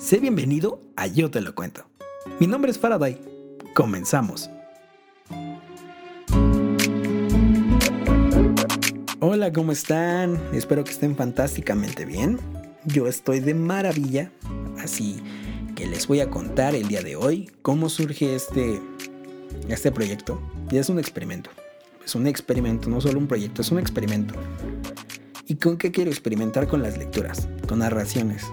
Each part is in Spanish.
Sé bienvenido a Yo Te Lo Cuento. Mi nombre es Faraday. Comenzamos. Hola, ¿cómo están? Espero que estén fantásticamente bien. Yo estoy de maravilla, así que les voy a contar el día de hoy cómo surge este, este proyecto. Y es un experimento. Es un experimento, no solo un proyecto, es un experimento. ¿Y con qué quiero experimentar con las lecturas? Con narraciones.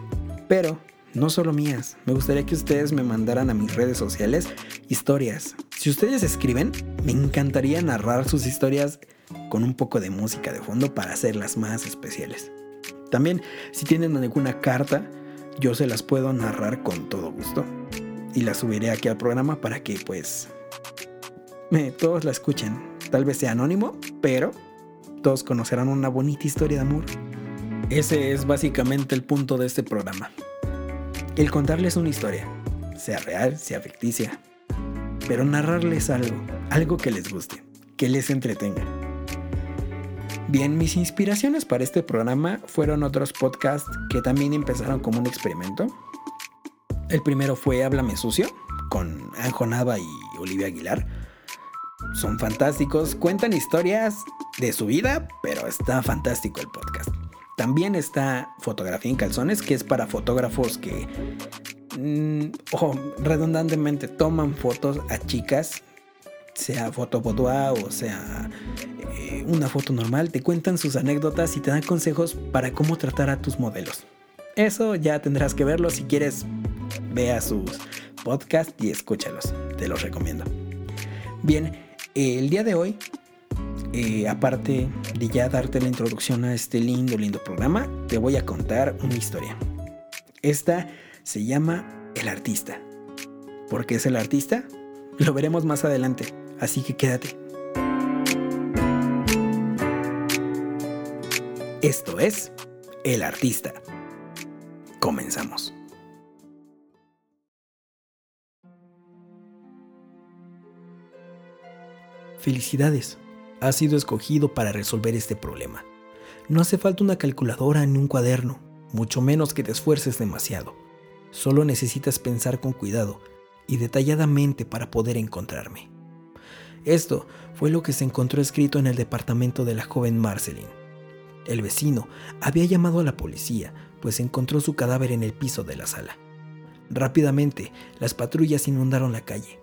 Pero no solo mías. Me gustaría que ustedes me mandaran a mis redes sociales historias. Si ustedes escriben, me encantaría narrar sus historias con un poco de música de fondo para hacerlas más especiales. También, si tienen alguna carta, yo se las puedo narrar con todo gusto. Y la subiré aquí al programa para que pues todos la escuchen. Tal vez sea anónimo, pero todos conocerán una bonita historia de amor. Ese es básicamente el punto de este programa. El contarles una historia, sea real, sea ficticia, pero narrarles algo, algo que les guste, que les entretenga. Bien, mis inspiraciones para este programa fueron otros podcasts que también empezaron como un experimento. El primero fue Háblame Sucio, con Anjo Nava y Olivia Aguilar. Son fantásticos, cuentan historias de su vida, pero está fantástico el podcast. También está Fotografía en Calzones, que es para fotógrafos que, mm, ojo, redundantemente toman fotos a chicas, sea foto o sea eh, una foto normal, te cuentan sus anécdotas y te dan consejos para cómo tratar a tus modelos. Eso ya tendrás que verlo si quieres. Vea sus podcasts y escúchalos. Te los recomiendo. Bien, el día de hoy eh, aparte de ya darte la introducción a este lindo, lindo programa, te voy a contar una historia. Esta se llama El artista. ¿Por qué es el artista? Lo veremos más adelante, así que quédate. Esto es El artista. Comenzamos. Felicidades has sido escogido para resolver este problema. No hace falta una calculadora ni un cuaderno, mucho menos que te esfuerces demasiado. Solo necesitas pensar con cuidado y detalladamente para poder encontrarme. Esto fue lo que se encontró escrito en el departamento de la joven Marceline. El vecino había llamado a la policía, pues encontró su cadáver en el piso de la sala. Rápidamente, las patrullas inundaron la calle,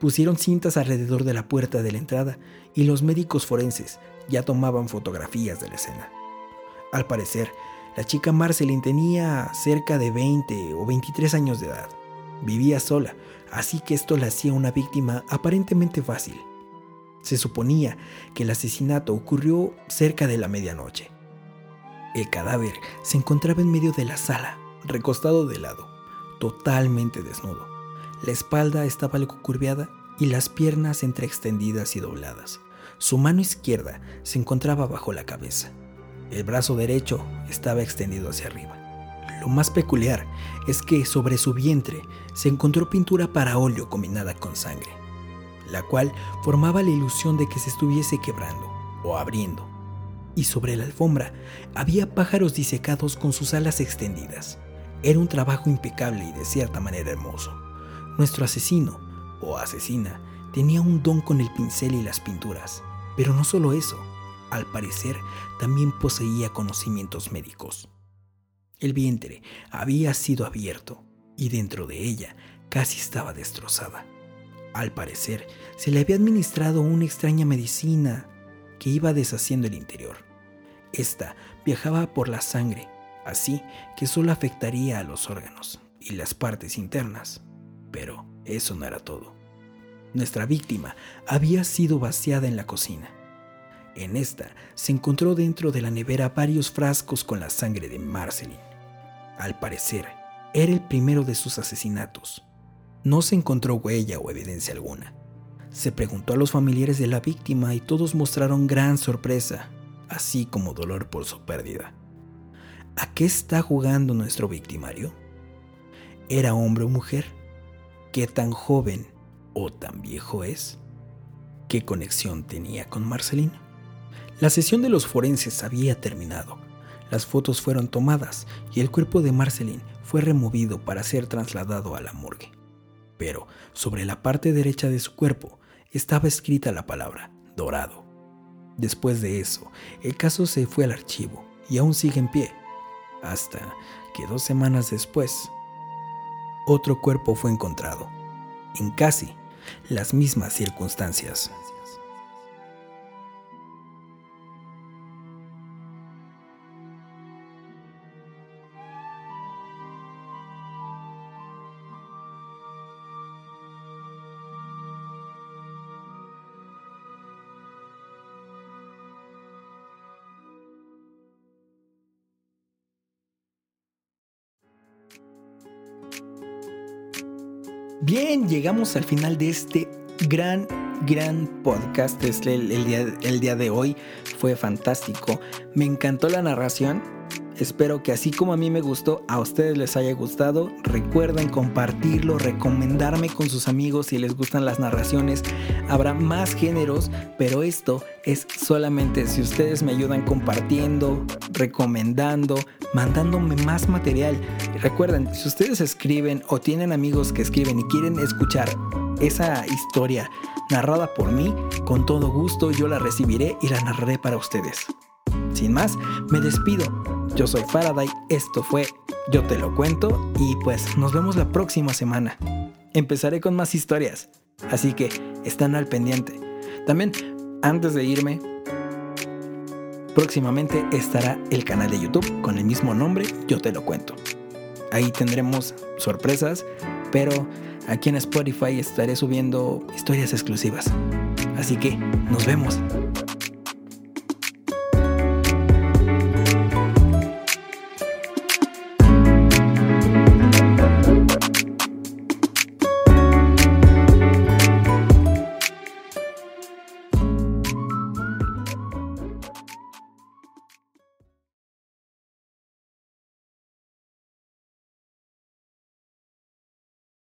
Pusieron cintas alrededor de la puerta de la entrada y los médicos forenses ya tomaban fotografías de la escena. Al parecer, la chica Marceline tenía cerca de 20 o 23 años de edad. Vivía sola, así que esto la hacía una víctima aparentemente fácil. Se suponía que el asesinato ocurrió cerca de la medianoche. El cadáver se encontraba en medio de la sala, recostado de lado, totalmente desnudo. La espalda estaba algo curveada y las piernas entre extendidas y dobladas. Su mano izquierda se encontraba bajo la cabeza. El brazo derecho estaba extendido hacia arriba. Lo más peculiar es que sobre su vientre se encontró pintura para óleo combinada con sangre, la cual formaba la ilusión de que se estuviese quebrando o abriendo. Y sobre la alfombra había pájaros disecados con sus alas extendidas. Era un trabajo impecable y de cierta manera hermoso. Nuestro asesino, o asesina, tenía un don con el pincel y las pinturas. Pero no solo eso, al parecer también poseía conocimientos médicos. El vientre había sido abierto y dentro de ella casi estaba destrozada. Al parecer, se le había administrado una extraña medicina que iba deshaciendo el interior. Esta viajaba por la sangre, así que solo afectaría a los órganos y las partes internas. Pero eso no era todo. Nuestra víctima había sido vaciada en la cocina. En esta se encontró dentro de la nevera varios frascos con la sangre de Marceline. Al parecer, era el primero de sus asesinatos. No se encontró huella o evidencia alguna. Se preguntó a los familiares de la víctima y todos mostraron gran sorpresa, así como dolor por su pérdida. ¿A qué está jugando nuestro victimario? ¿Era hombre o mujer? ¿Qué tan joven o tan viejo es? ¿Qué conexión tenía con Marceline? La sesión de los forenses había terminado. Las fotos fueron tomadas y el cuerpo de Marceline fue removido para ser trasladado a la morgue. Pero sobre la parte derecha de su cuerpo estaba escrita la palabra dorado. Después de eso, el caso se fue al archivo y aún sigue en pie, hasta que dos semanas después, otro cuerpo fue encontrado, en casi las mismas circunstancias. Bien, llegamos al final de este gran, gran podcast. Este, el, día, el día de hoy fue fantástico. Me encantó la narración. Espero que así como a mí me gustó, a ustedes les haya gustado. Recuerden compartirlo, recomendarme con sus amigos si les gustan las narraciones. Habrá más géneros, pero esto es solamente si ustedes me ayudan compartiendo, recomendando, mandándome más material. Recuerden, si ustedes escriben o tienen amigos que escriben y quieren escuchar esa historia narrada por mí, con todo gusto yo la recibiré y la narraré para ustedes. Sin más, me despido. Yo soy Faraday, esto fue Yo te lo cuento y pues nos vemos la próxima semana. Empezaré con más historias, así que están al pendiente. También, antes de irme, próximamente estará el canal de YouTube con el mismo nombre, Yo te lo cuento. Ahí tendremos sorpresas, pero aquí en Spotify estaré subiendo historias exclusivas. Así que nos vemos.